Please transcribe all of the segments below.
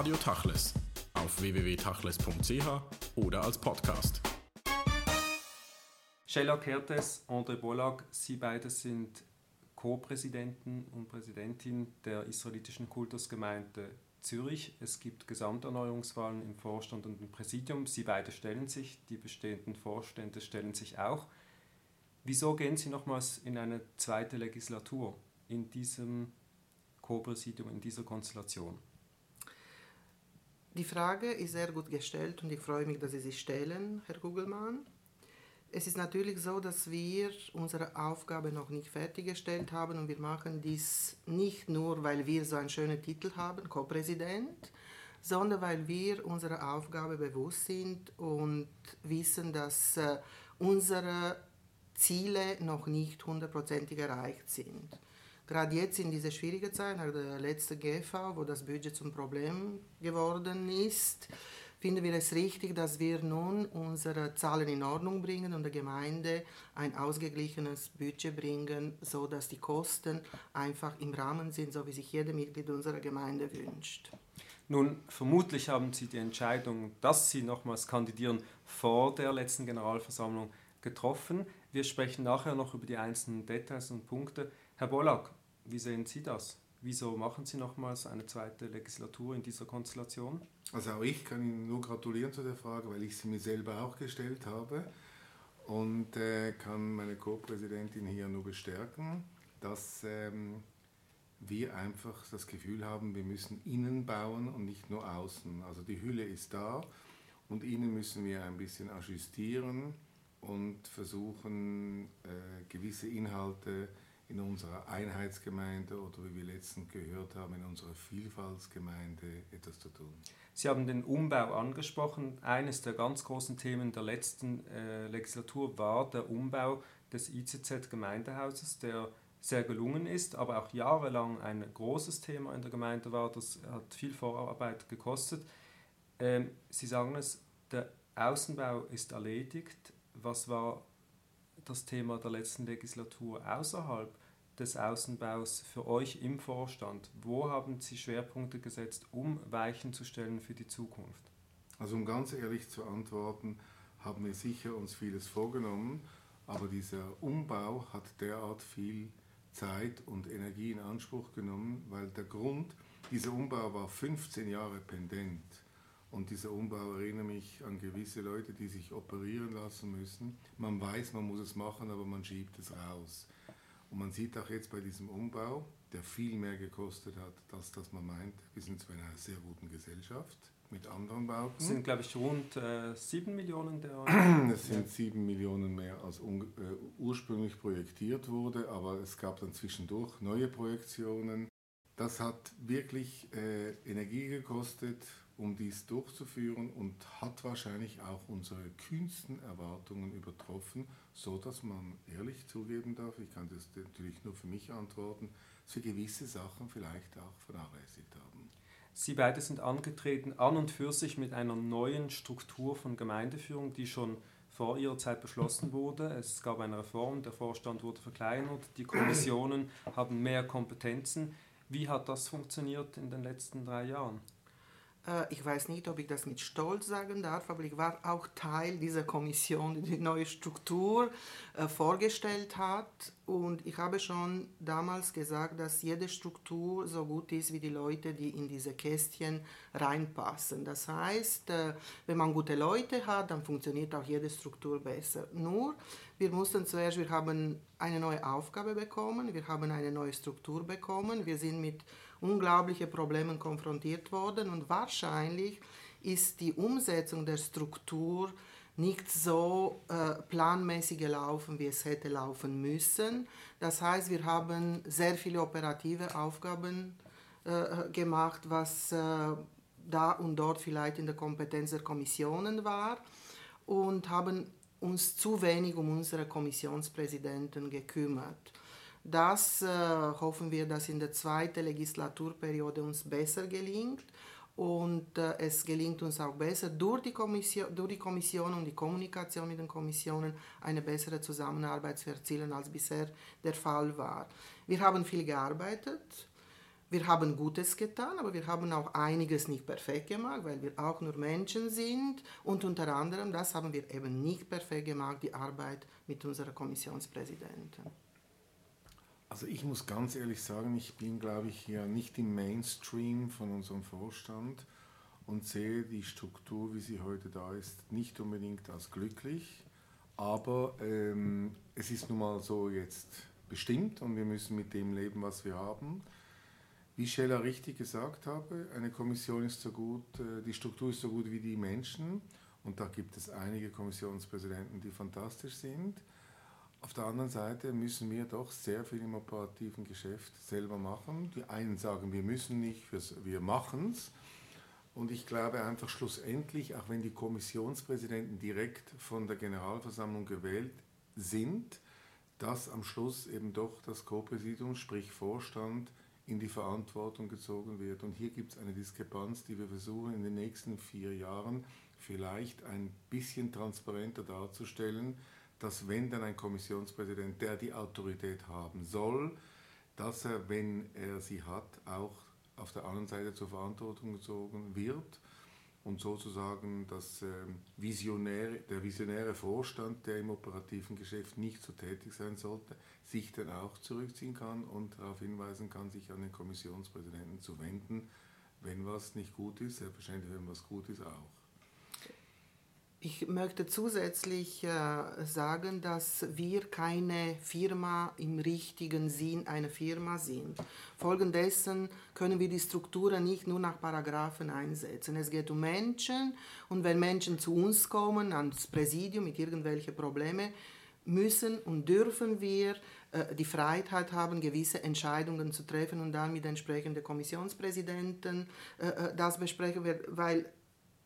Radio Tachles auf www.tachles.ch oder als Podcast. Sheila Kertes, André Bollag, Sie beide sind Co-Präsidenten und Präsidentin der israelitischen Kultusgemeinde Zürich. Es gibt Gesamterneuerungswahlen im Vorstand und im Präsidium. Sie beide stellen sich, die bestehenden Vorstände stellen sich auch. Wieso gehen Sie nochmals in eine zweite Legislatur in diesem Co-Präsidium, in dieser Konstellation? Die Frage ist sehr gut gestellt und ich freue mich, dass Sie sie stellen, Herr Gugelmann. Es ist natürlich so, dass wir unsere Aufgabe noch nicht fertiggestellt haben und wir machen dies nicht nur, weil wir so einen schönen Titel haben, Co-Präsident, sondern weil wir unserer Aufgabe bewusst sind und wissen, dass äh, unsere Ziele noch nicht hundertprozentig erreicht sind. Gerade jetzt in dieser schwierigen Zeit, nach der letzten GV, wo das Budget zum Problem geworden ist, finden wir es richtig, dass wir nun unsere Zahlen in Ordnung bringen und der Gemeinde ein ausgeglichenes Budget bringen, so dass die Kosten einfach im Rahmen sind, so wie sich jeder Mitglied unserer Gemeinde wünscht. Nun, vermutlich haben Sie die Entscheidung, dass Sie nochmals kandidieren, vor der letzten Generalversammlung getroffen. Wir sprechen nachher noch über die einzelnen Details und Punkte. Herr Bollack, wie sehen Sie das? Wieso machen Sie nochmals eine zweite Legislatur in dieser Konstellation? Also auch ich kann Ihnen nur gratulieren zu der Frage, weil ich sie mir selber auch gestellt habe und äh, kann meine Co-Präsidentin hier nur bestärken, dass ähm, wir einfach das Gefühl haben, wir müssen innen bauen und nicht nur außen. Also die Hülle ist da und innen müssen wir ein bisschen ajustieren und versuchen, äh, gewisse Inhalte in unserer Einheitsgemeinde oder wie wir letztens gehört haben, in unserer Vielfaltsgemeinde etwas zu tun. Sie haben den Umbau angesprochen. Eines der ganz großen Themen der letzten äh, Legislatur war der Umbau des ICZ-Gemeindehauses, der sehr gelungen ist, aber auch jahrelang ein großes Thema in der Gemeinde war. Das hat viel Vorarbeit gekostet. Ähm, Sie sagen es, der Außenbau ist erledigt was war das Thema der letzten Legislatur außerhalb des Außenbaus für euch im Vorstand? Wo haben Sie Schwerpunkte gesetzt, um Weichen zu stellen für die Zukunft? Also um ganz ehrlich zu antworten, haben wir sicher uns vieles vorgenommen, aber dieser Umbau hat derart viel Zeit und Energie in Anspruch genommen, weil der Grund, dieser Umbau war 15 Jahre pendent. Und dieser Umbau erinnert mich an gewisse Leute, die sich operieren lassen müssen. Man weiß, man muss es machen, aber man schiebt es raus. Und man sieht auch jetzt bei diesem Umbau, der viel mehr gekostet hat, als das man meint. Wir sind zwar in einer sehr guten Gesellschaft mit anderen Bauten. Es sind, glaube ich, rund äh, 7 Millionen der Es sind 7 Millionen mehr, als äh, ursprünglich projektiert wurde, aber es gab dann zwischendurch neue Projektionen. Das hat wirklich äh, Energie gekostet, um dies durchzuführen und hat wahrscheinlich auch unsere kühnsten Erwartungen übertroffen, so dass man ehrlich zugeben darf, ich kann das natürlich nur für mich antworten, dass wir gewisse Sachen vielleicht auch vernachlässigt haben. Sie beide sind angetreten an und für sich mit einer neuen Struktur von Gemeindeführung, die schon vor ihrer Zeit beschlossen wurde. Es gab eine Reform, der Vorstand wurde verkleinert, die Kommissionen haben mehr Kompetenzen. Wie hat das funktioniert in den letzten drei Jahren? Äh, ich weiß nicht, ob ich das mit Stolz sagen darf, aber ich war auch Teil dieser Kommission, die die neue Struktur äh, vorgestellt hat. Und ich habe schon damals gesagt, dass jede Struktur so gut ist wie die Leute, die in diese Kästchen reinpassen. Das heißt, äh, wenn man gute Leute hat, dann funktioniert auch jede Struktur besser. Nur, wir mussten zuerst, wir haben eine neue Aufgabe bekommen, wir haben eine neue Struktur bekommen, wir sind mit unglaublichen Problemen konfrontiert worden und wahrscheinlich ist die Umsetzung der Struktur nicht so äh, planmäßig gelaufen, wie es hätte laufen müssen. Das heißt, wir haben sehr viele operative Aufgaben äh, gemacht, was äh, da und dort vielleicht in der Kompetenz der Kommissionen war und haben uns zu wenig um unsere Kommissionspräsidenten gekümmert. Das äh, hoffen wir, dass in der zweiten Legislaturperiode uns besser gelingt und äh, es gelingt uns auch besser, durch die, Kommission, durch die Kommission und die Kommunikation mit den Kommissionen eine bessere Zusammenarbeit zu erzielen, als bisher der Fall war. Wir haben viel gearbeitet. wir haben Gutes getan, aber wir haben auch einiges nicht perfekt gemacht, weil wir auch nur Menschen sind. Und unter anderem, das haben wir eben nicht perfekt gemacht, die Arbeit mit unserer Kommissionspräsidentin. Also ich muss ganz ehrlich sagen, ich bin, glaube ich, hier nicht im Mainstream von unserem Vorstand und sehe die Struktur, wie sie heute da ist, nicht unbedingt als glücklich. Aber ähm, es ist nun mal so jetzt bestimmt und wir müssen mit dem leben, was wir haben. Wie Scheller richtig gesagt habe, eine Kommission ist so gut, äh, die Struktur ist so gut wie die Menschen und da gibt es einige Kommissionspräsidenten, die fantastisch sind. Auf der anderen Seite müssen wir doch sehr viel im operativen Geschäft selber machen. Die einen sagen, wir müssen nicht, wir machen es. Und ich glaube einfach schlussendlich, auch wenn die Kommissionspräsidenten direkt von der Generalversammlung gewählt sind, dass am Schluss eben doch das Co-Präsidium, sprich Vorstand, in die Verantwortung gezogen wird. Und hier gibt es eine Diskrepanz, die wir versuchen in den nächsten vier Jahren vielleicht ein bisschen transparenter darzustellen, dass wenn dann ein Kommissionspräsident, der die Autorität haben soll, dass er, wenn er sie hat, auch auf der anderen Seite zur Verantwortung gezogen wird und sozusagen das ähm, visionäre, der visionäre Vorstand, der im operativen Geschäft nicht so tätig sein sollte, sich dann auch zurückziehen kann und darauf hinweisen kann, sich an den Kommissionspräsidenten zu wenden, wenn was nicht gut ist, selbstverständlich, wenn was gut ist, auch. Ich möchte zusätzlich äh, sagen, dass wir keine Firma im richtigen Sinn eine Firma sind. Folgendessen können wir die Strukturen nicht nur nach Paragraphen einsetzen. Es geht um Menschen und wenn Menschen zu uns kommen, ans Präsidium mit irgendwelchen Problemen, müssen und dürfen wir äh, die Freiheit haben, gewisse Entscheidungen zu treffen und dann mit entsprechenden Kommissionspräsidenten äh, das besprechen weil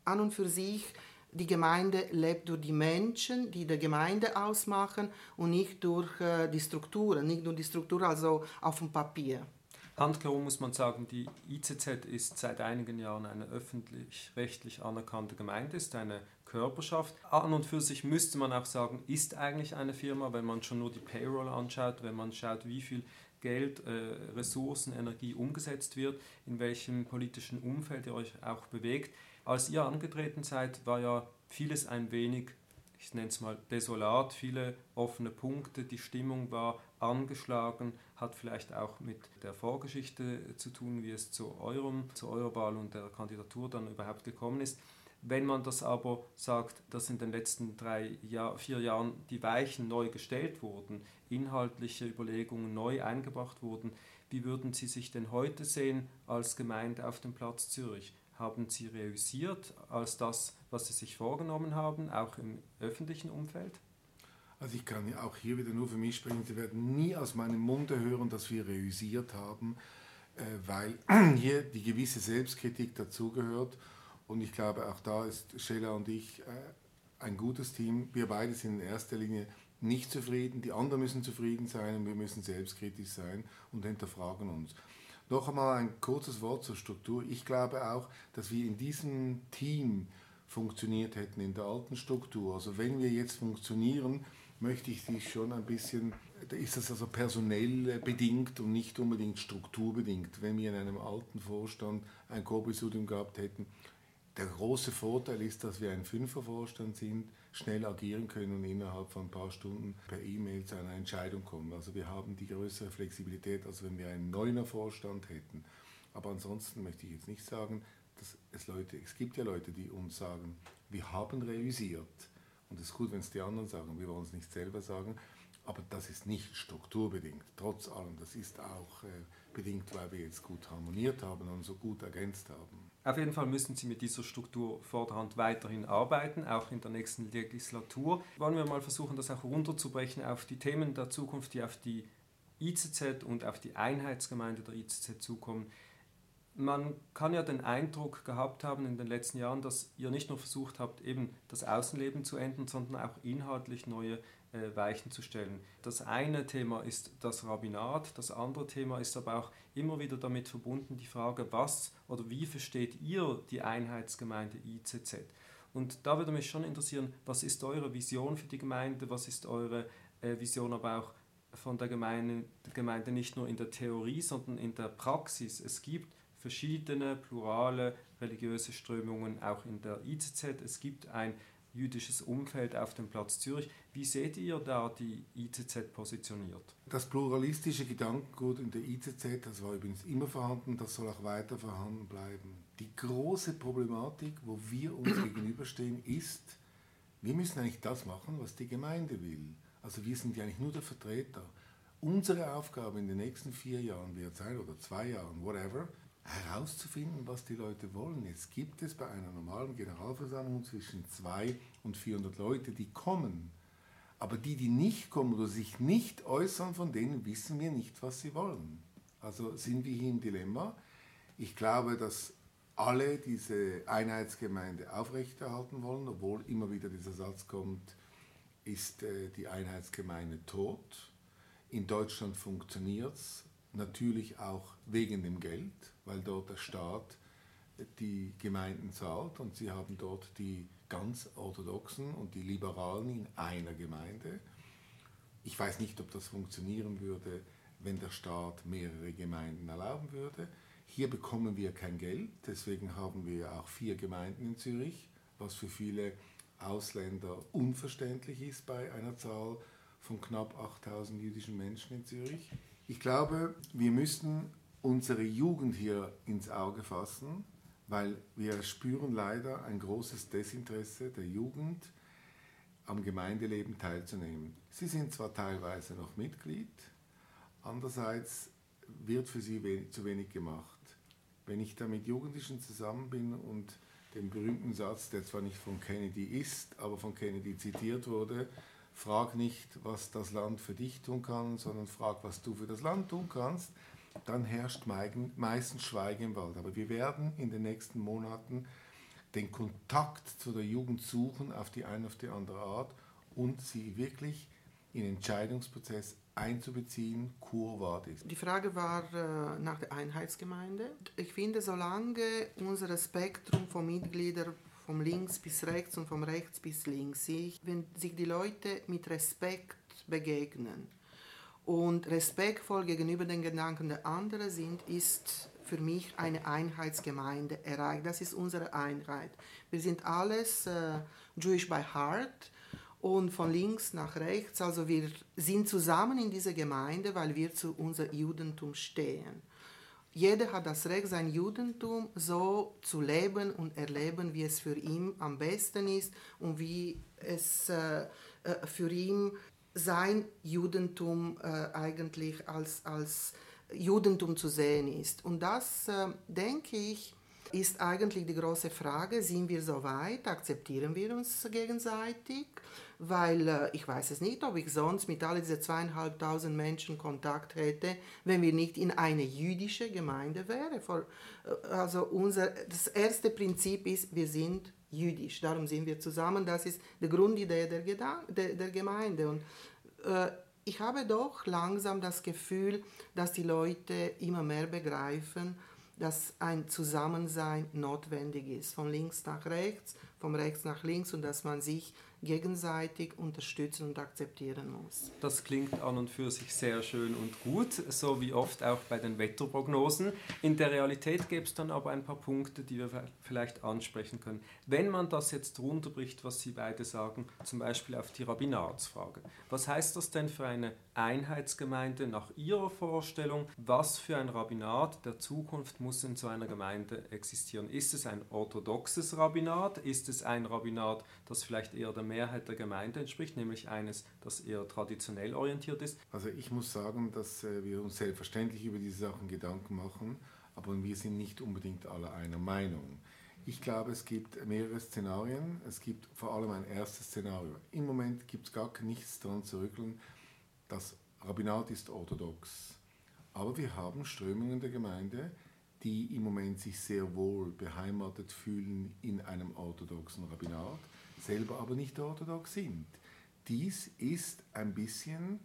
an und für sich die Gemeinde lebt durch die Menschen, die die Gemeinde ausmachen und nicht durch äh, die Strukturen, nicht nur die Struktur also auf dem Papier. Handkehrum muss man sagen, die ICZ ist seit einigen Jahren eine öffentlich-rechtlich anerkannte Gemeinde, ist eine Körperschaft. An und für sich müsste man auch sagen, ist eigentlich eine Firma, wenn man schon nur die Payroll anschaut, wenn man schaut, wie viel Geld, äh, Ressourcen, Energie umgesetzt wird, in welchem politischen Umfeld ihr euch auch bewegt. Als ihr angetreten seid, war ja vieles ein wenig, ich nenne es mal desolat, viele offene Punkte, die Stimmung war angeschlagen, hat vielleicht auch mit der Vorgeschichte zu tun, wie es zu eurem, zu eurer Wahl und der Kandidatur dann überhaupt gekommen ist. Wenn man das aber sagt, dass in den letzten drei, Jahr, vier Jahren die Weichen neu gestellt wurden, inhaltliche Überlegungen neu eingebracht wurden, wie würden Sie sich denn heute sehen als Gemeinde auf dem Platz Zürich? Haben Sie realisiert als das, was Sie sich vorgenommen haben, auch im öffentlichen Umfeld? Also ich kann ja auch hier wieder nur für mich sprechen. Sie werden nie aus meinem Munde hören, dass wir realisiert haben, äh, weil hier die gewisse Selbstkritik dazugehört. Und ich glaube, auch da ist Sheila und ich äh, ein gutes Team. Wir beide sind in erster Linie nicht zufrieden, die anderen müssen zufrieden sein und wir müssen selbstkritisch sein und hinterfragen uns. Noch einmal ein kurzes Wort zur Struktur. Ich glaube auch, dass wir in diesem Team funktioniert hätten in der alten Struktur. Also wenn wir jetzt funktionieren, möchte ich sie schon ein bisschen, ist das also personell bedingt und nicht unbedingt strukturbedingt. Wenn wir in einem alten Vorstand ein Co-Präsidium gehabt hätten, der große Vorteil ist, dass wir ein Fünfervorstand sind, schnell agieren können und innerhalb von ein paar Stunden per E-Mail zu einer Entscheidung kommen. Also wir haben die größere Flexibilität, als wenn wir einen neuner Vorstand hätten. Aber ansonsten möchte ich jetzt nicht sagen, dass es Leute, es gibt ja Leute, die uns sagen, wir haben realisiert. Und es ist gut, wenn es die anderen sagen, wir wollen es nicht selber sagen. Aber das ist nicht strukturbedingt. Trotz allem, das ist auch äh, bedingt, weil wir jetzt gut harmoniert haben und so gut ergänzt haben. Auf jeden Fall müssen Sie mit dieser Struktur vorderhand weiterhin arbeiten, auch in der nächsten Legislatur. Wollen wir mal versuchen, das auch runterzubrechen auf die Themen der Zukunft, die auf die ICZ und auf die Einheitsgemeinde der ICZ zukommen. Man kann ja den Eindruck gehabt haben in den letzten Jahren, dass ihr nicht nur versucht habt, eben das Außenleben zu ändern, sondern auch inhaltlich neue äh, Weichen zu stellen. Das eine Thema ist das Rabbinat, das andere Thema ist aber auch immer wieder damit verbunden die Frage, was oder wie versteht ihr die Einheitsgemeinde ICZ? Und da würde mich schon interessieren, was ist eure Vision für die Gemeinde, was ist eure äh, Vision aber auch von der Gemeinde, Gemeinde nicht nur in der Theorie, sondern in der Praxis. Es gibt verschiedene plurale religiöse Strömungen auch in der IZZ. Es gibt ein jüdisches Umfeld auf dem Platz Zürich. Wie seht ihr da die IZZ positioniert? Das pluralistische Gedankengut in der IZZ, das war übrigens immer vorhanden, das soll auch weiter vorhanden bleiben. Die große Problematik, wo wir uns gegenüberstehen, ist, wir müssen eigentlich das machen, was die Gemeinde will. Also wir sind ja eigentlich nur der Vertreter. Unsere Aufgabe in den nächsten vier Jahren wird sein, oder zwei Jahren, whatever, herauszufinden, was die Leute wollen. Jetzt gibt es bei einer normalen Generalversammlung zwischen 200 und 400 Leute, die kommen. Aber die, die nicht kommen oder sich nicht äußern, von denen wissen wir nicht, was sie wollen. Also sind wir hier im Dilemma. Ich glaube, dass alle diese Einheitsgemeinde aufrechterhalten wollen, obwohl immer wieder dieser Satz kommt, ist äh, die Einheitsgemeinde tot. In Deutschland funktioniert es, natürlich auch wegen dem Geld, weil dort der Staat die Gemeinden zahlt und sie haben dort die ganz orthodoxen und die Liberalen in einer Gemeinde. Ich weiß nicht, ob das funktionieren würde, wenn der Staat mehrere Gemeinden erlauben würde. Hier bekommen wir kein Geld, deswegen haben wir auch vier Gemeinden in Zürich, was für viele Ausländer unverständlich ist bei einer Zahl von knapp 8000 jüdischen Menschen in Zürich. Ich glaube, wir müssen unsere Jugend hier ins Auge fassen, weil wir spüren leider ein großes Desinteresse der Jugend, am Gemeindeleben teilzunehmen. Sie sind zwar teilweise noch Mitglied, andererseits wird für sie zu wenig gemacht. Wenn ich da mit Jugendlichen zusammen bin und den berühmten Satz, der zwar nicht von Kennedy ist, aber von Kennedy zitiert wurde, frag nicht, was das Land für dich tun kann, sondern frag, was du für das Land tun kannst, dann herrscht meistens Schweigen im Wald. Aber wir werden in den nächsten Monaten den Kontakt zu der Jugend suchen auf die eine auf die andere Art und sie wirklich in den Entscheidungsprozess einzubeziehen, Kur vadis. Die Frage war äh, nach der Einheitsgemeinde. Ich finde, solange unser Spektrum von Mitgliedern vom links bis rechts und vom rechts bis links. wenn sich die Leute mit Respekt begegnen und respektvoll gegenüber den Gedanken der anderen sind, ist für mich eine Einheitsgemeinde erreicht. Das ist unsere Einheit. Wir sind alles äh, Jewish by Heart und von links nach rechts. Also wir sind zusammen in dieser Gemeinde, weil wir zu unser Judentum stehen. Jeder hat das Recht, sein Judentum so zu leben und erleben, wie es für ihn am besten ist und wie es äh, äh, für ihn sein Judentum äh, eigentlich als, als Judentum zu sehen ist. Und das, äh, denke ich, ist eigentlich die große Frage, sind wir so weit, akzeptieren wir uns gegenseitig weil äh, ich weiß es nicht, ob ich sonst mit all diesen zweieinhalbtausend Menschen Kontakt hätte, wenn wir nicht in eine jüdische Gemeinde wären. Äh, also unser, das erste Prinzip ist, wir sind jüdisch, darum sind wir zusammen, das ist die Grundidee der, der, der Gemeinde. Und äh, ich habe doch langsam das Gefühl, dass die Leute immer mehr begreifen, dass ein Zusammensein notwendig ist, von links nach rechts, von rechts nach links und dass man sich gegenseitig unterstützen und akzeptieren muss. Das klingt an und für sich sehr schön und gut, so wie oft auch bei den Wetterprognosen. In der Realität gäbe es dann aber ein paar Punkte, die wir vielleicht ansprechen können. Wenn man das jetzt runterbricht, was Sie beide sagen, zum Beispiel auf die Rabbinatsfrage. Was heißt das denn für eine Einheitsgemeinde nach Ihrer Vorstellung? Was für ein Rabbinat der Zukunft muss in so einer Gemeinde existieren? Ist es ein orthodoxes Rabbinat? Ist es ein Rabbinat, das vielleicht eher der Mehrheit der Gemeinde entspricht, nämlich eines, das eher traditionell orientiert ist? Also ich muss sagen, dass äh, wir uns selbstverständlich über diese Sachen Gedanken machen, aber wir sind nicht unbedingt alle einer Meinung. Ich glaube, es gibt mehrere Szenarien. Es gibt vor allem ein erstes Szenario. Im Moment gibt es gar nichts daran zu rütteln, das Rabbinat ist orthodox. Aber wir haben Strömungen der Gemeinde, die im Moment sich sehr wohl beheimatet fühlen in einem orthodoxen Rabbinat, selber aber nicht orthodox sind. Dies ist ein bisschen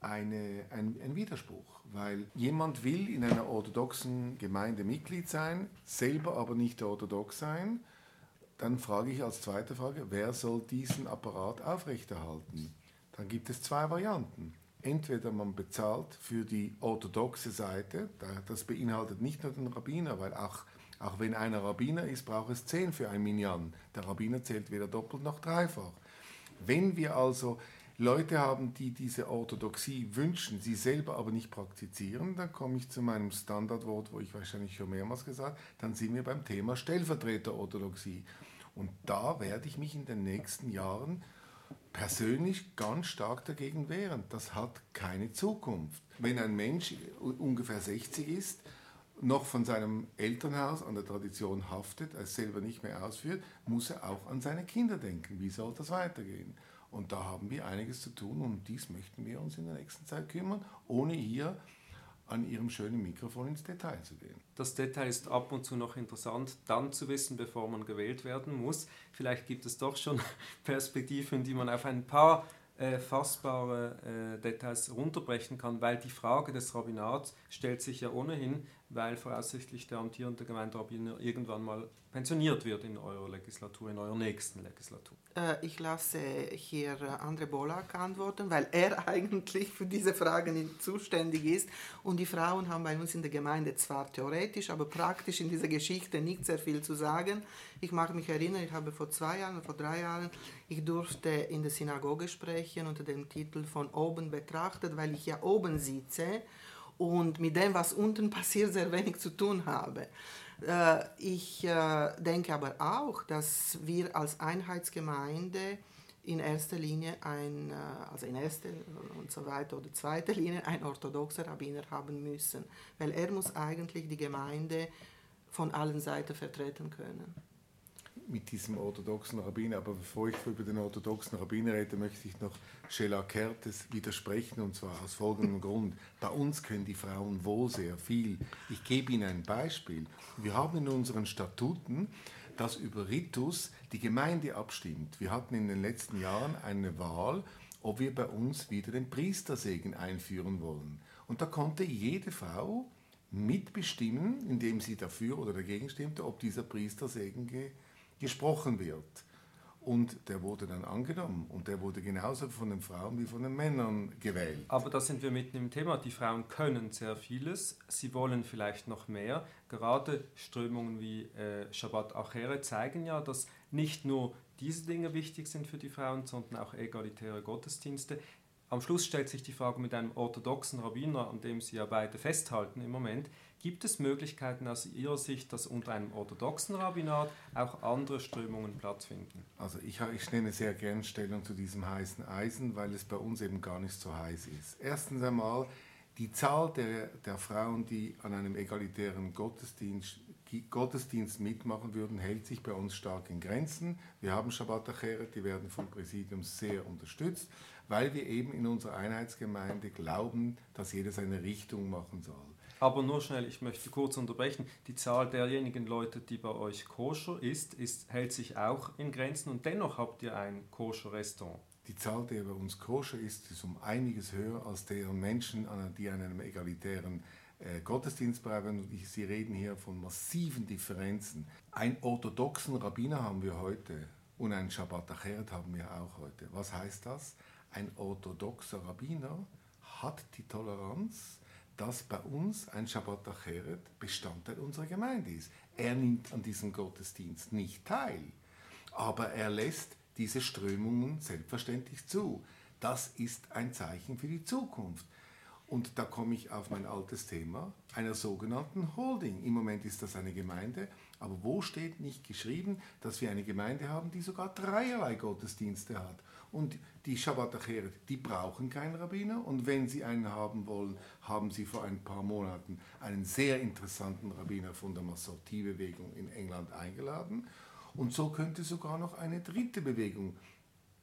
eine, ein, ein Widerspruch, weil jemand will in einer orthodoxen Gemeinde Mitglied sein, selber aber nicht orthodox sein. Dann frage ich als zweite Frage, wer soll diesen Apparat aufrechterhalten? Dann gibt es zwei Varianten. Entweder man bezahlt für die orthodoxe Seite, das beinhaltet nicht nur den Rabbiner, weil auch, auch wenn einer Rabbiner ist, braucht es zehn für ein Minyan. Der Rabbiner zählt weder doppelt noch dreifach. Wenn wir also Leute haben, die diese Orthodoxie wünschen, sie selber aber nicht praktizieren, dann komme ich zu meinem Standardwort, wo ich wahrscheinlich schon mehrmals gesagt habe, dann sind wir beim Thema Stellvertreterorthodoxie. Und da werde ich mich in den nächsten Jahren persönlich ganz stark dagegen wehren. Das hat keine Zukunft. Wenn ein Mensch ungefähr 60 ist, noch von seinem Elternhaus an der Tradition haftet, es selber nicht mehr ausführt, muss er auch an seine Kinder denken. Wie soll das weitergehen? Und da haben wir einiges zu tun und dies möchten wir uns in der nächsten Zeit kümmern, ohne hier an Ihrem schönen Mikrofon ins Detail zu gehen. Das Detail ist ab und zu noch interessant, dann zu wissen, bevor man gewählt werden muss. Vielleicht gibt es doch schon Perspektiven, die man auf ein paar äh, fassbare äh, Details runterbrechen kann, weil die Frage des Rabbinats stellt sich ja ohnehin, weil voraussichtlich der amtierende Gemeinderabbiner irgendwann mal pensioniert wird in eurer Legislatur, in eurer nächsten Legislatur. Äh, ich lasse hier äh, André Bolak antworten, weil er eigentlich für diese Fragen zuständig ist. Und die Frauen haben bei uns in der Gemeinde zwar theoretisch, aber praktisch in dieser Geschichte nicht sehr viel zu sagen. Ich mag mich erinnern, ich habe vor zwei Jahren, vor drei Jahren, ich durfte in der Synagoge sprechen unter dem Titel von oben betrachtet, weil ich ja oben sitze und mit dem, was unten passiert, sehr wenig zu tun habe. Äh, ich äh, denke aber auch, dass wir als Einheitsgemeinde in erster Linie ein, äh, also in erster und so weiter oder zweiter Linie ein orthodoxer Rabbiner haben müssen, weil er muss eigentlich die Gemeinde von allen Seiten vertreten können mit diesem orthodoxen Rabbiner. Aber bevor ich über den orthodoxen Rabbiner rede, möchte ich noch Sheila Kertes widersprechen und zwar aus folgendem Grund. Bei uns können die Frauen wohl sehr viel. Ich gebe Ihnen ein Beispiel. Wir haben in unseren Statuten, dass über Ritus die Gemeinde abstimmt. Wir hatten in den letzten Jahren eine Wahl, ob wir bei uns wieder den Priestersegen einführen wollen. Und da konnte jede Frau mitbestimmen, indem sie dafür oder dagegen stimmte, ob dieser Priestersegen ge gesprochen wird. Und der wurde dann angenommen und der wurde genauso von den Frauen wie von den Männern gewählt. Aber da sind wir mitten im Thema. Die Frauen können sehr vieles, sie wollen vielleicht noch mehr. Gerade Strömungen wie äh, Shabbat Achere zeigen ja, dass nicht nur diese Dinge wichtig sind für die Frauen, sondern auch egalitäre Gottesdienste. Am Schluss stellt sich die Frage mit einem orthodoxen Rabbiner, an dem Sie ja beide festhalten im Moment, Gibt es Möglichkeiten aus Ihrer Sicht, dass unter einem orthodoxen Rabbinat auch andere Strömungen Platz finden? Also ich, ich nehme sehr gern Stellung zu diesem heißen Eisen, weil es bei uns eben gar nicht so heiß ist. Erstens einmal, die Zahl der, der Frauen, die an einem egalitären Gottesdienst, Gottesdienst mitmachen würden, hält sich bei uns stark in Grenzen. Wir haben Shabbat Acheret, die werden vom Präsidium sehr unterstützt, weil wir eben in unserer Einheitsgemeinde glauben, dass jeder seine Richtung machen soll. Aber nur schnell, ich möchte kurz unterbrechen. Die Zahl derjenigen Leute, die bei euch koscher ist, ist hält sich auch in Grenzen und dennoch habt ihr ein koscher Restaurant. Die Zahl, der bei uns koscher ist, ist um einiges höher als der Menschen, die an einem egalitären äh, Gottesdienst bleiben. Und Sie reden hier von massiven Differenzen. Einen orthodoxen Rabbiner haben wir heute und einen Shabbat Acheret haben wir auch heute. Was heißt das? Ein orthodoxer Rabbiner hat die Toleranz, dass bei uns ein Shabbat Acheret Bestandteil unserer Gemeinde ist. Er nimmt an diesem Gottesdienst nicht teil, aber er lässt diese Strömungen selbstverständlich zu. Das ist ein Zeichen für die Zukunft. Und da komme ich auf mein altes Thema einer sogenannten Holding. Im Moment ist das eine Gemeinde, aber wo steht nicht geschrieben, dass wir eine Gemeinde haben, die sogar dreierlei Gottesdienste hat? Und die Shabbat Acheret, die brauchen keinen Rabbiner. Und wenn sie einen haben wollen, haben sie vor ein paar Monaten einen sehr interessanten Rabbiner von der Massorti-Bewegung in England eingeladen. Und so könnte sogar noch eine dritte Bewegung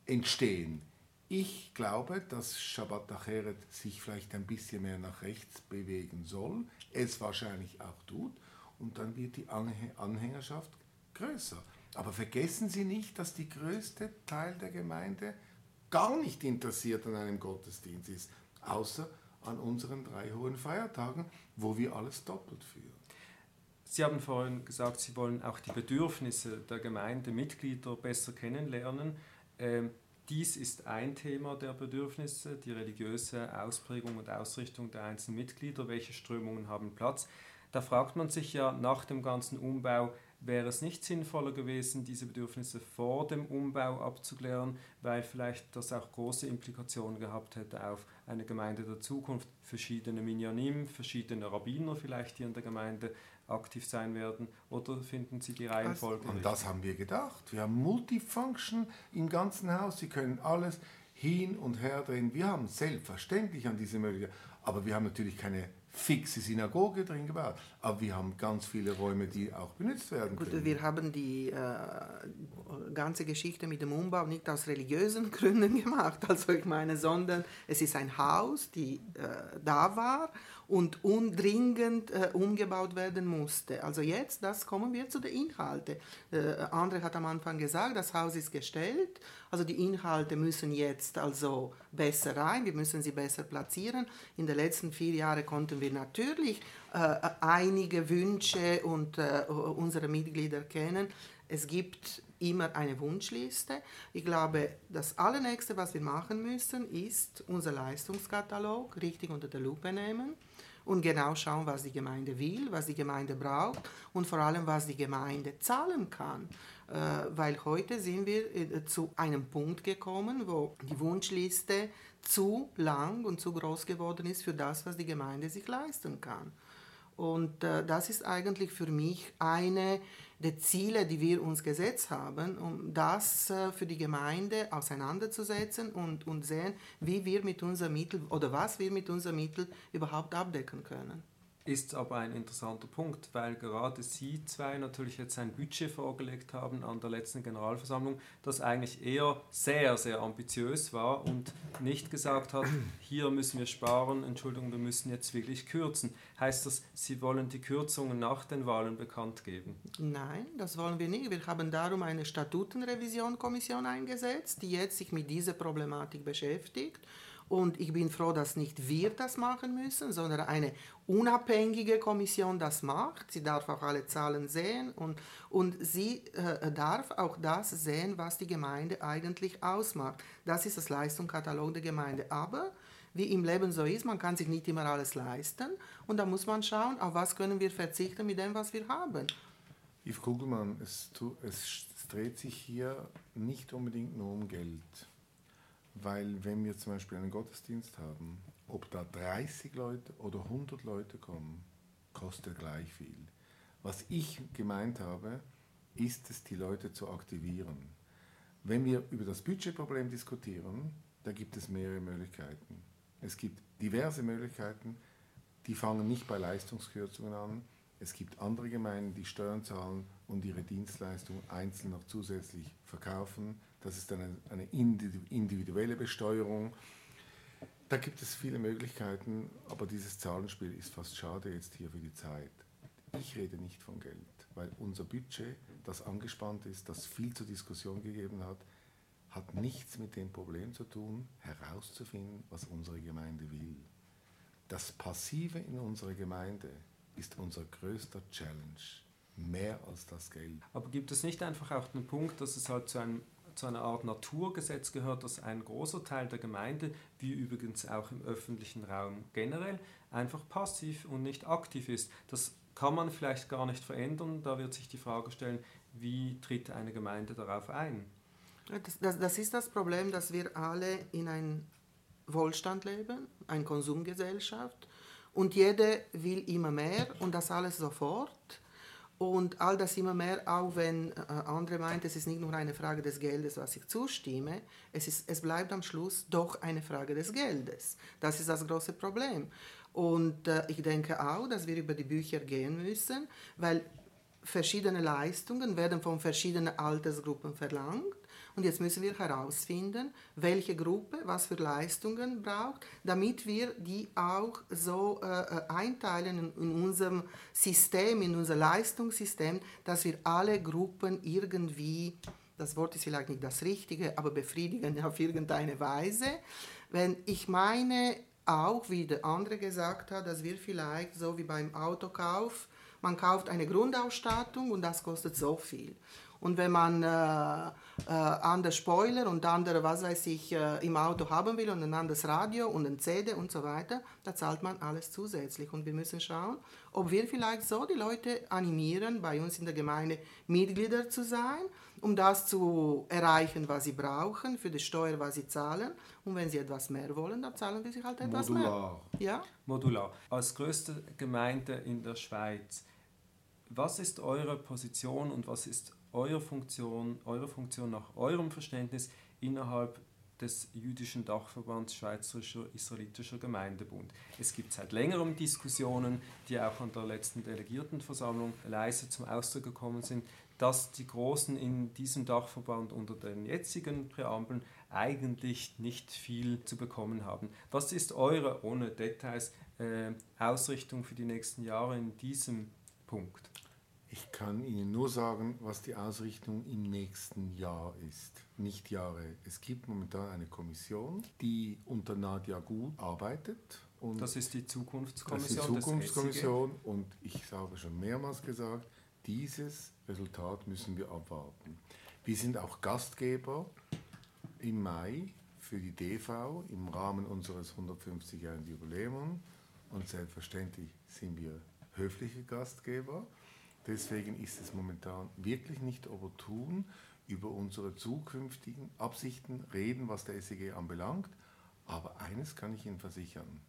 entstehen. Ich glaube, dass Shabbat Acheret sich vielleicht ein bisschen mehr nach rechts bewegen soll, es wahrscheinlich auch tut, und dann wird die Anhängerschaft größer. Aber vergessen Sie nicht, dass die größte Teil der Gemeinde gar nicht interessiert an einem Gottesdienst ist, außer an unseren drei hohen Feiertagen, wo wir alles doppelt führen. Sie haben vorhin gesagt, Sie wollen auch die Bedürfnisse der Gemeindemitglieder besser kennenlernen. Ähm, Dies ist ein Thema der Bedürfnisse, die religiöse Ausprägung und Ausrichtung der einzelnen Mitglieder. Welche Strömungen haben Platz? Da fragt man sich ja nach dem ganzen Umbau, wäre es nicht sinnvoller gewesen, diese Bedürfnisse vor dem Umbau abzuklären, weil vielleicht das auch große Implikationen gehabt hätte auf eine Gemeinde der Zukunft, verschiedene Minyanim, verschiedene Rabbiner vielleicht, die in der Gemeinde aktiv sein werden? Oder finden Sie die Reihenfolge? Und das haben wir gedacht. Wir haben Multifunction im ganzen Haus. Sie können alles hin und her drehen. Wir haben selbstverständlich an diese Möglichkeit, aber wir haben natürlich keine fixe Synagoge drin gebaut. Aber wir haben ganz viele Räume, die auch benutzt werden Gut, können. wir haben die äh, ganze Geschichte mit dem Umbau nicht aus religiösen Gründen gemacht, also ich meine, sondern es ist ein Haus, die äh, da war und undringend äh, umgebaut werden musste. Also jetzt, das kommen wir zu den Inhalten. Äh, André hat am Anfang gesagt, das Haus ist gestellt, also die Inhalte müssen jetzt also besser rein, wir müssen sie besser platzieren. In den letzten vier Jahren konnten wir natürlich äh, einige Wünsche und äh, unsere Mitglieder kennen. Es gibt immer eine Wunschliste. Ich glaube, das Allernächste, was wir machen müssen, ist unser Leistungskatalog richtig unter der Lupe nehmen und genau schauen, was die Gemeinde will, was die Gemeinde braucht und vor allem, was die Gemeinde zahlen kann. Äh, weil heute sind wir äh, zu einem Punkt gekommen, wo die Wunschliste zu lang und zu groß geworden ist für das, was die Gemeinde sich leisten kann. Und äh, das ist eigentlich für mich eine der Ziele, die wir uns gesetzt haben, um das äh, für die Gemeinde auseinanderzusetzen und, und sehen, wie wir mit unseren Mitteln oder was wir mit unseren Mitteln überhaupt abdecken können ist aber ein interessanter Punkt, weil gerade Sie zwei natürlich jetzt ein Budget vorgelegt haben an der letzten Generalversammlung, das eigentlich eher sehr, sehr ambitiös war und nicht gesagt hat, hier müssen wir sparen, Entschuldigung, wir müssen jetzt wirklich kürzen. Heißt das, Sie wollen die Kürzungen nach den Wahlen bekannt geben? Nein, das wollen wir nicht. Wir haben darum eine Statutenrevision-Kommission eingesetzt, die jetzt sich mit dieser Problematik beschäftigt und ich bin froh, dass nicht wir das machen müssen, sondern eine unabhängige Kommission das macht. Sie darf auch alle Zahlen sehen und, und sie äh, darf auch das sehen, was die Gemeinde eigentlich ausmacht. Das ist das Leistungskatalog der Gemeinde. Aber wie im Leben so ist, man kann sich nicht immer alles leisten und da muss man schauen, auf was können wir verzichten mit dem, was wir haben. Yves Kugelmann, es, es dreht sich hier nicht unbedingt nur um Geld. Weil wenn wir zum Beispiel einen Gottesdienst haben, ob da 30 Leute oder 100 Leute kommen, kostet gleich viel. Was ich gemeint habe, ist es, die Leute zu aktivieren. Wenn wir über das Budgetproblem diskutieren, da gibt es mehrere Möglichkeiten. Es gibt diverse Möglichkeiten, die fangen nicht bei Leistungskürzungen an. Es gibt andere Gemeinden, die Steuern zahlen und ihre Dienstleistung einzeln noch zusätzlich verkaufen. Das ist dann eine individuelle Besteuerung. Da gibt es viele Möglichkeiten, aber dieses Zahlenspiel ist fast schade jetzt hier für die Zeit. Ich rede nicht von Geld, weil unser Budget, das angespannt ist, das viel zur Diskussion gegeben hat, hat nichts mit dem Problem zu tun, herauszufinden, was unsere Gemeinde will. Das Passive in unserer Gemeinde ist unser größter Challenge, mehr als das Geld. Aber gibt es nicht einfach auch den Punkt, dass es halt zu einem zu einer Art Naturgesetz gehört, dass ein großer Teil der Gemeinde, wie übrigens auch im öffentlichen Raum generell, einfach passiv und nicht aktiv ist. Das kann man vielleicht gar nicht verändern. Da wird sich die Frage stellen, wie tritt eine Gemeinde darauf ein? Das, das, das ist das Problem, dass wir alle in einem Wohlstand leben, eine Konsumgesellschaft und jeder will immer mehr und das alles sofort. Und all das immer mehr, auch wenn äh, andere meint, es ist nicht nur eine Frage des Geldes, was ich zustimme, es, ist, es bleibt am Schluss doch eine Frage des Geldes. Das ist das große Problem. Und äh, ich denke auch, dass wir über die Bücher gehen müssen, weil verschiedene Leistungen werden von verschiedenen Altersgruppen verlangt. Und jetzt müssen wir herausfinden, welche Gruppe was für Leistungen braucht, damit wir die auch so äh, äh, einteilen in, in unserem System, in unser Leistungssystem, dass wir alle Gruppen irgendwie, das Wort ist vielleicht nicht das Richtige, aber befriedigen auf irgendeine Weise. Wenn ich meine, auch wie der andere gesagt hat, dass wir vielleicht so wie beim Autokauf, man kauft eine Grundausstattung und das kostet so viel. Und wenn man äh, äh, andere Spoiler und andere, was weiß ich, äh, im Auto haben will und ein anderes Radio und ein CD und so weiter, da zahlt man alles zusätzlich. Und wir müssen schauen, ob wir vielleicht so die Leute animieren, bei uns in der Gemeinde Mitglieder zu sein, um das zu erreichen, was sie brauchen, für die Steuer, was sie zahlen. Und wenn sie etwas mehr wollen, dann zahlen sie sich halt etwas Modular. mehr. Ja? Modular. Als größte Gemeinde in der Schweiz, was ist eure Position und was ist eure Funktion, eure Funktion nach eurem Verständnis innerhalb des jüdischen Dachverbands Schweizerischer Israelitischer Gemeindebund. Es gibt seit längerem Diskussionen, die auch an der letzten Delegiertenversammlung leise zum Ausdruck gekommen sind, dass die Großen in diesem Dachverband unter den jetzigen Präambeln eigentlich nicht viel zu bekommen haben. Was ist eure, ohne Details, äh, Ausrichtung für die nächsten Jahre in diesem Punkt? Ich kann Ihnen nur sagen, was die Ausrichtung im nächsten Jahr ist, nicht Jahre. Es gibt momentan eine Kommission, die unter Nadia Gut arbeitet. Und das ist die Zukunftskommission. Das ist die Zukunftskommission und ich habe schon mehrmals gesagt, dieses Resultat müssen wir abwarten. Wir sind auch Gastgeber im Mai für die DV im Rahmen unseres 150-jährigen Jubiläums und selbstverständlich sind wir höfliche Gastgeber. Deswegen ist es momentan wirklich nicht opportun, über unsere zukünftigen Absichten reden, was der SEG anbelangt. Aber eines kann ich Ihnen versichern,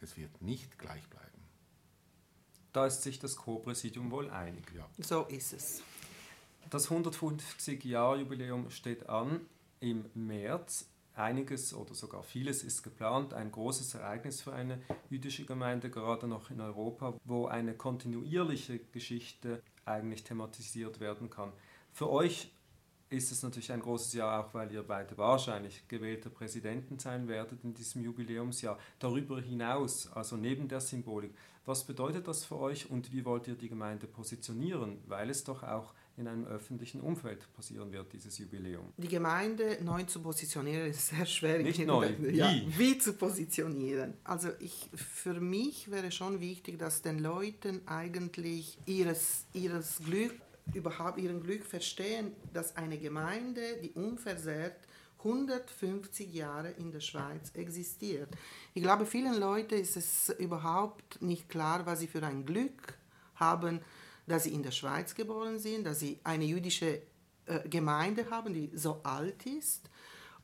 es wird nicht gleich bleiben. Da ist sich das Co-Präsidium wohl einig. Ja. So ist es. Das 150-Jahr-Jubiläum steht an im März. Einiges oder sogar vieles ist geplant. Ein großes Ereignis für eine jüdische Gemeinde, gerade noch in Europa, wo eine kontinuierliche Geschichte eigentlich thematisiert werden kann. Für euch ist es natürlich ein großes Jahr, auch weil ihr beide wahrscheinlich gewählte Präsidenten sein werdet in diesem Jubiläumsjahr. Darüber hinaus, also neben der Symbolik, was bedeutet das für euch und wie wollt ihr die Gemeinde positionieren, weil es doch auch in einem öffentlichen Umfeld passieren wird, dieses Jubiläum. Die Gemeinde neu zu positionieren ist sehr schwer. Nicht neu, wie? Ja, wie zu positionieren. Also ich, für mich wäre schon wichtig, dass den Leuten eigentlich ihres, ihres Glück, überhaupt ihren Glück verstehen, dass eine Gemeinde, die unversehrt 150 Jahre in der Schweiz existiert. Ich glaube, vielen Leuten ist es überhaupt nicht klar, was sie für ein Glück haben, dass sie in der Schweiz geboren sind, dass sie eine jüdische äh, Gemeinde haben, die so alt ist.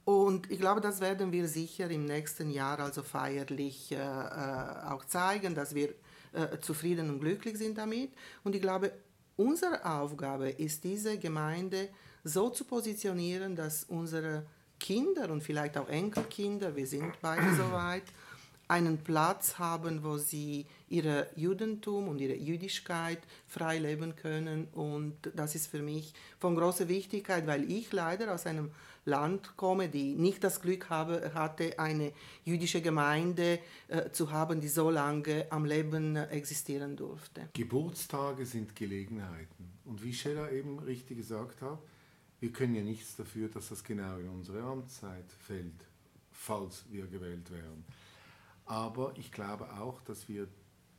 Und ich glaube, das werden wir sicher im nächsten Jahr also feierlich äh, äh, auch zeigen, dass wir äh, zufrieden und glücklich sind damit. Und ich glaube, unsere Aufgabe ist, diese Gemeinde so zu positionieren, dass unsere Kinder und vielleicht auch Enkelkinder, wir sind beide soweit, einen Platz haben, wo sie ihr Judentum und ihre Jüdischkeit frei leben können. Und das ist für mich von großer Wichtigkeit, weil ich leider aus einem Land komme, die nicht das Glück habe, hatte, eine jüdische Gemeinde äh, zu haben, die so lange am Leben existieren durfte. Geburtstage sind Gelegenheiten. Und wie Scheller eben richtig gesagt hat, wir können ja nichts dafür, dass das genau in unsere Amtszeit fällt, falls wir gewählt werden. Aber ich glaube auch, dass wir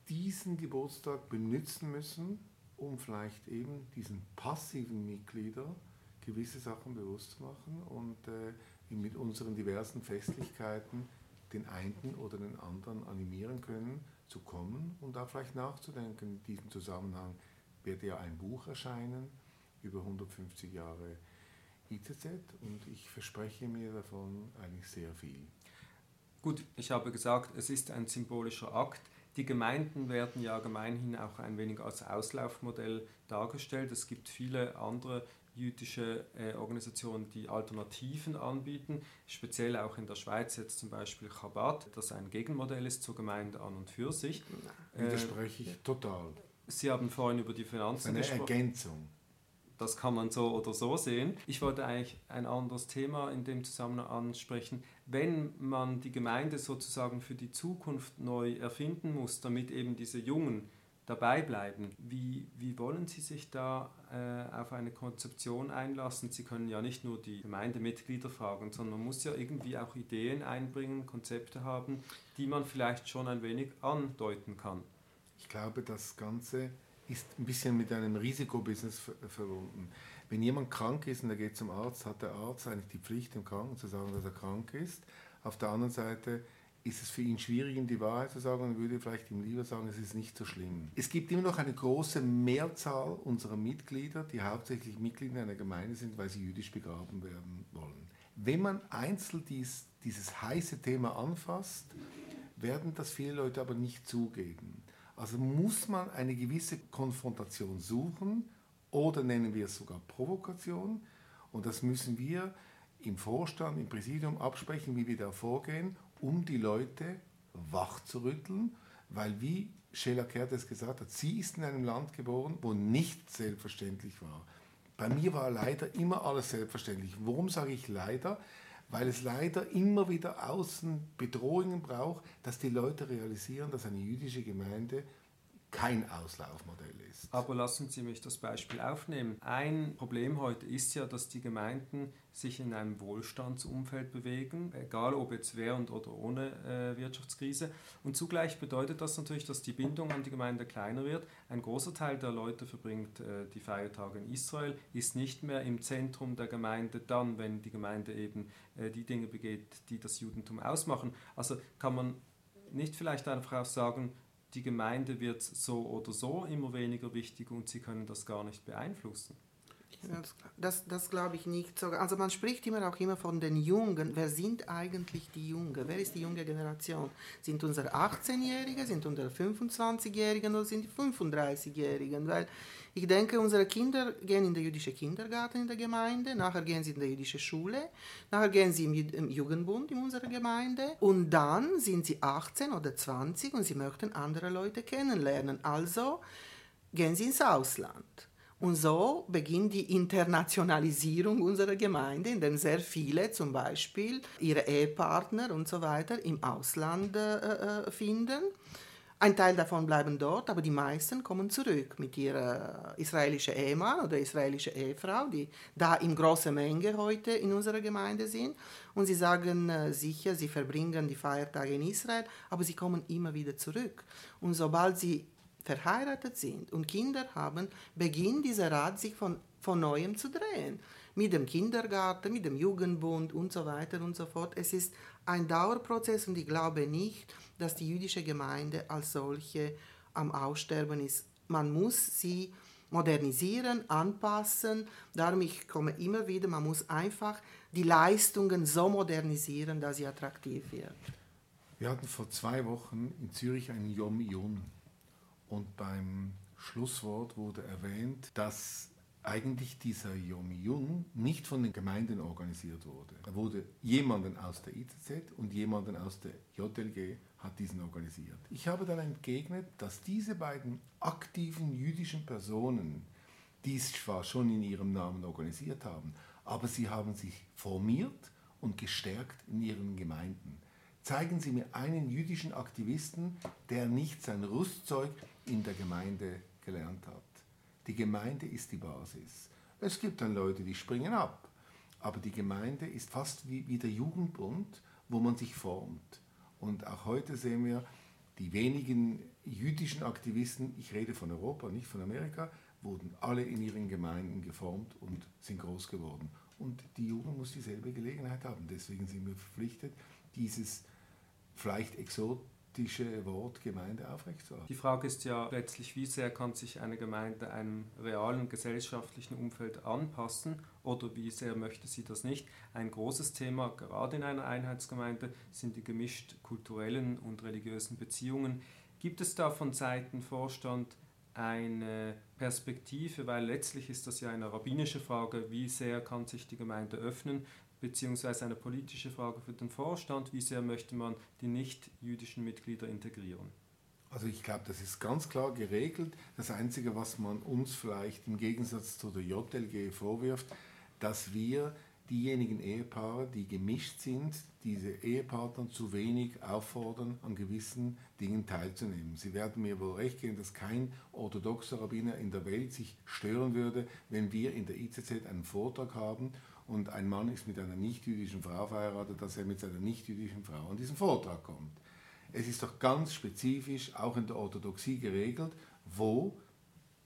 diesen Geburtstag benutzen müssen, um vielleicht eben diesen passiven Mitgliedern gewisse Sachen bewusst zu machen und äh, mit unseren diversen Festlichkeiten den einen oder den anderen animieren können, zu kommen und da vielleicht nachzudenken. In diesem Zusammenhang wird ja ein Buch erscheinen über 150 Jahre ITZ und ich verspreche mir davon eigentlich sehr viel. Gut, ich habe gesagt, es ist ein symbolischer Akt. Die Gemeinden werden ja gemeinhin auch ein wenig als Auslaufmodell dargestellt. Es gibt viele andere jüdische äh, Organisationen, die Alternativen anbieten, speziell auch in der Schweiz jetzt zum Beispiel Chabad, das ein Gegenmodell ist zur Gemeinde an und für sich. Widerspreche ich äh, total. Sie haben vorhin über die Finanzen Eine gesprochen. Ergänzung. Das kann man so oder so sehen. Ich wollte eigentlich ein anderes Thema in dem Zusammenhang ansprechen. Wenn man die Gemeinde sozusagen für die Zukunft neu erfinden muss, damit eben diese Jungen dabei bleiben, wie, wie wollen Sie sich da äh, auf eine Konzeption einlassen? Sie können ja nicht nur die Gemeindemitglieder fragen, sondern man muss ja irgendwie auch Ideen einbringen, Konzepte haben, die man vielleicht schon ein wenig andeuten kann. Ich glaube, das Ganze ist ein bisschen mit einem Risikobusiness verbunden. Wenn jemand krank ist und er geht zum Arzt, hat der Arzt eigentlich die Pflicht, dem Kranken zu sagen, dass er krank ist. Auf der anderen Seite ist es für ihn schwierig, ihm die Wahrheit zu sagen und würde vielleicht ihm lieber sagen, es ist nicht so schlimm. Es gibt immer noch eine große Mehrzahl unserer Mitglieder, die hauptsächlich Mitglieder einer Gemeinde sind, weil sie jüdisch begraben werden wollen. Wenn man einzeln dies, dieses heiße Thema anfasst, werden das viele Leute aber nicht zugeben. Also muss man eine gewisse Konfrontation suchen oder nennen wir es sogar Provokation und das müssen wir im Vorstand, im Präsidium absprechen, wie wir da vorgehen um die Leute wach zu rütteln, weil wie Sheila Kertes gesagt hat, sie ist in einem Land geboren, wo nichts selbstverständlich war. Bei mir war leider immer alles selbstverständlich. Warum sage ich leider? Weil es leider immer wieder außen Bedrohungen braucht, dass die Leute realisieren, dass eine jüdische Gemeinde kein Auslaufmodell ist. Aber lassen Sie mich das Beispiel aufnehmen. Ein Problem heute ist ja, dass die Gemeinden sich in einem Wohlstandsumfeld bewegen, egal ob jetzt während oder ohne äh, Wirtschaftskrise. Und zugleich bedeutet das natürlich, dass die Bindung an die Gemeinde kleiner wird. Ein großer Teil der Leute verbringt äh, die Feiertage in Israel, ist nicht mehr im Zentrum der Gemeinde dann, wenn die Gemeinde eben äh, die Dinge begeht, die das Judentum ausmachen. Also kann man nicht vielleicht einfach auch sagen, die Gemeinde wird so oder so immer weniger wichtig und sie können das gar nicht beeinflussen. Das, das, das glaube ich nicht so. Also man spricht immer auch immer von den Jungen. Wer sind eigentlich die Jungen? Wer ist die junge Generation? Sind unsere 18-Jährigen, sind unsere 25-Jährigen oder sind die 35-Jährigen? Weil ich denke, unsere Kinder gehen in den jüdischen Kindergarten in der Gemeinde, nachher gehen sie in die jüdische Schule, nachher gehen sie im Jugendbund in unserer Gemeinde und dann sind sie 18 oder 20 und sie möchten andere Leute kennenlernen. Also gehen sie ins Ausland. Und so beginnt die Internationalisierung unserer Gemeinde, indem sehr viele zum Beispiel ihre Ehepartner und so weiter im Ausland äh, äh finden. Ein Teil davon bleiben dort, aber die meisten kommen zurück mit ihrer israelischen Ehemann oder israelischen Ehefrau, die da in großer Menge heute in unserer Gemeinde sind. Und sie sagen äh, sicher, sie verbringen die Feiertage in Israel, aber sie kommen immer wieder zurück. Und sobald sie verheiratet sind und Kinder haben, beginnt dieser Rad sich von, von neuem zu drehen. Mit dem Kindergarten, mit dem Jugendbund und so weiter und so fort. Es ist ein Dauerprozess und ich glaube nicht, dass die jüdische Gemeinde als solche am Aussterben ist. Man muss sie modernisieren, anpassen. Darum ich komme immer wieder, man muss einfach die Leistungen so modernisieren, dass sie attraktiv wird. Wir hatten vor zwei Wochen in Zürich einen Yom Yun und beim Schlusswort wurde erwähnt, dass eigentlich dieser Yom Yun nicht von den Gemeinden organisiert wurde. Er wurde jemanden aus der IZZ und jemanden aus der JLG hat diesen organisiert. Ich habe dann entgegnet, dass diese beiden aktiven jüdischen Personen dies zwar schon in ihrem Namen organisiert haben, aber sie haben sich formiert und gestärkt in ihren Gemeinden. Zeigen Sie mir einen jüdischen Aktivisten, der nicht sein Rüstzeug in der Gemeinde gelernt hat. Die Gemeinde ist die Basis. Es gibt dann Leute, die springen ab. Aber die Gemeinde ist fast wie, wie der Jugendbund, wo man sich formt. Und auch heute sehen wir, die wenigen jüdischen Aktivisten, ich rede von Europa, nicht von Amerika, wurden alle in ihren Gemeinden geformt und sind groß geworden. Und die Jugend muss dieselbe Gelegenheit haben. Deswegen sind wir verpflichtet, dieses vielleicht exotische Wort Gemeinde aufrechtzuerhalten. Die Frage ist ja letztlich, wie sehr kann sich eine Gemeinde einem realen gesellschaftlichen Umfeld anpassen oder wie sehr möchte sie das nicht. Ein großes Thema, gerade in einer Einheitsgemeinde, sind die gemischt kulturellen und religiösen Beziehungen. Gibt es da von Seiten Vorstand eine Perspektive, weil letztlich ist das ja eine rabbinische Frage, wie sehr kann sich die Gemeinde öffnen, beziehungsweise eine politische Frage für den Vorstand, wie sehr möchte man die nicht-jüdischen Mitglieder integrieren? Also ich glaube, das ist ganz klar geregelt. Das Einzige, was man uns vielleicht im Gegensatz zu der JLG vorwirft, dass wir diejenigen Ehepaare, die gemischt sind, diese Ehepartner zu wenig auffordern, an gewissen Dingen teilzunehmen. Sie werden mir wohl recht geben, dass kein orthodoxer Rabbiner in der Welt sich stören würde, wenn wir in der ICZ einen Vortrag haben und ein Mann ist mit einer nicht-jüdischen Frau verheiratet, dass er mit seiner nicht-jüdischen Frau an diesen Vortrag kommt. Es ist doch ganz spezifisch auch in der Orthodoxie geregelt, wo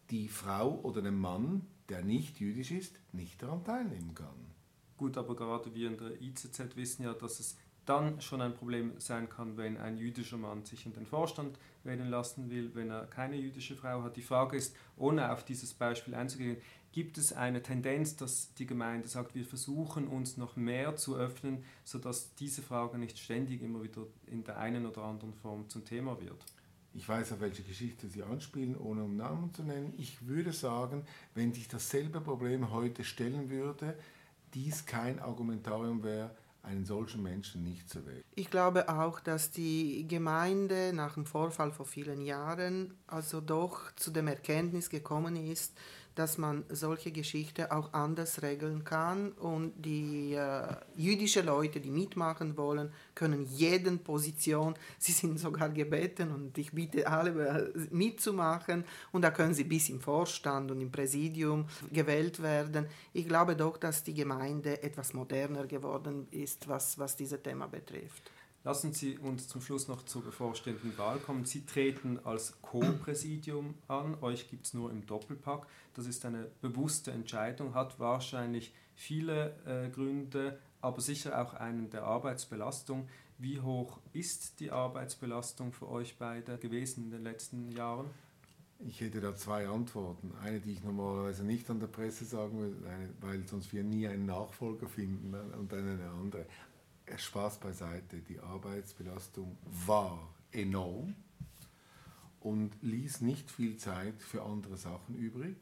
die Frau oder der Mann, der nicht jüdisch ist, nicht daran teilnehmen kann. Gut, aber gerade wir in der ICZ wissen ja, dass es dann schon ein Problem sein kann, wenn ein jüdischer Mann sich in den Vorstand wählen lassen will, wenn er keine jüdische Frau hat. Die Frage ist, ohne auf dieses Beispiel einzugehen, gibt es eine Tendenz, dass die Gemeinde sagt, wir versuchen uns noch mehr zu öffnen, sodass diese Frage nicht ständig immer wieder in der einen oder anderen Form zum Thema wird? Ich weiß, auf welche Geschichte Sie anspielen, ohne um Namen zu nennen. Ich würde sagen, wenn sich dasselbe Problem heute stellen würde, dies kein Argumentarium wäre, einen solchen Menschen nicht zu wählen. Ich glaube auch, dass die Gemeinde nach dem Vorfall vor vielen Jahren also doch zu dem Erkenntnis gekommen ist, dass man solche Geschichten auch anders regeln kann und die äh, jüdischen Leute, die mitmachen wollen, können jeden Position, sie sind sogar gebeten und ich bitte alle äh, mitzumachen und da können sie bis im Vorstand und im Präsidium gewählt werden. Ich glaube doch, dass die Gemeinde etwas moderner geworden ist, was, was dieses Thema betrifft. Lassen Sie uns zum Schluss noch zur bevorstehenden Wahl kommen. Sie treten als Co-Präsidium an, euch gibt es nur im Doppelpack. Das ist eine bewusste Entscheidung, hat wahrscheinlich viele äh, Gründe, aber sicher auch einen der Arbeitsbelastung. Wie hoch ist die Arbeitsbelastung für euch beide gewesen in den letzten Jahren? Ich hätte da zwei Antworten. Eine, die ich normalerweise nicht an der Presse sagen will, weil sonst wir nie einen Nachfolger finden, und dann eine andere. Spaß beiseite, die Arbeitsbelastung war enorm und ließ nicht viel Zeit für andere Sachen übrig.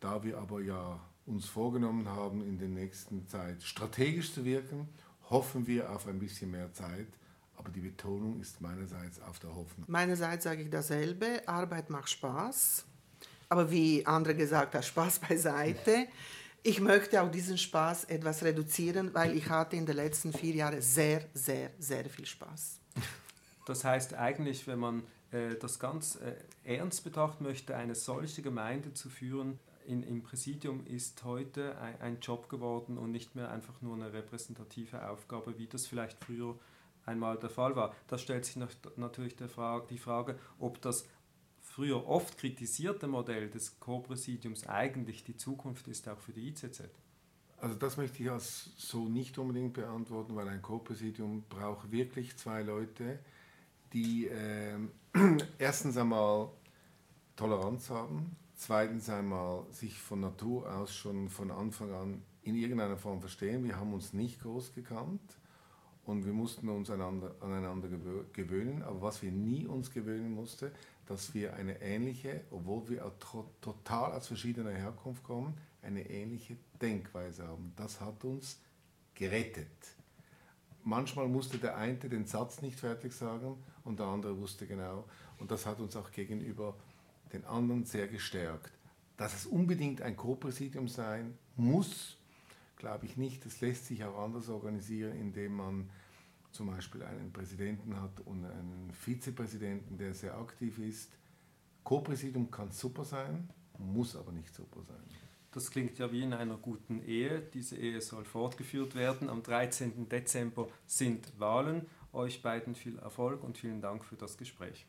Da wir aber ja uns vorgenommen haben, in der nächsten Zeit strategisch zu wirken, hoffen wir auf ein bisschen mehr Zeit. Aber die Betonung ist meinerseits auf der Hoffnung. Meinerseits sage ich dasselbe. Arbeit macht Spaß. Aber wie andere gesagt haben, Spaß beiseite. Ich möchte auch diesen Spaß etwas reduzieren, weil ich hatte in den letzten vier Jahren sehr, sehr, sehr viel Spaß. Das heißt eigentlich, wenn man äh, das ganz äh, ernst betrachten möchte, eine solche Gemeinde zu führen, in, im Präsidium ist heute ein, ein, Job geworden und nicht mehr einfach nur eine repräsentative Aufgabe, wie das vielleicht früher einmal der Fall war. Da stellt sich natürlich Frage, die Frage, ob das früher oft kritisierte Modell des Co-Präsidiums eigentlich die Zukunft ist, auch für die ICZ? Also das möchte ich als so nicht unbedingt beantworten, weil ein Co-Präsidium braucht wirklich zwei Leute, die äh, erstens einmal Toleranz haben, zweitens einmal sich von Natur aus schon von Anfang an in irgendeiner Form verstehen. Wir haben uns nicht groß gekannt und wir mussten uns einander, aneinander gewöhnen. Aber was wir nie uns gewöhnen mussten, dass wir eine ähnliche, obwohl wir total aus verschiedener Herkunft kommen, eine ähnliche Denkweise haben. Das hat uns gerettet. Manchmal musste der eine den Satz nicht fertig sagen und der andere wusste genau. Und das hat uns auch gegenüber den anderen sehr gestärkt. Dass es unbedingt ein Co-Präsidium sein muss, glaube ich nicht. Das lässt sich auch anders organisieren, indem man zum Beispiel einen Präsidenten hat und einen Vizepräsidenten, der sehr aktiv ist. Co-Präsidium kann super sein, muss aber nicht super sein. Das klingt ja wie in einer guten Ehe. Diese Ehe soll fortgeführt werden. Am 13. Dezember sind Wahlen. Euch beiden viel Erfolg und vielen Dank für das Gespräch.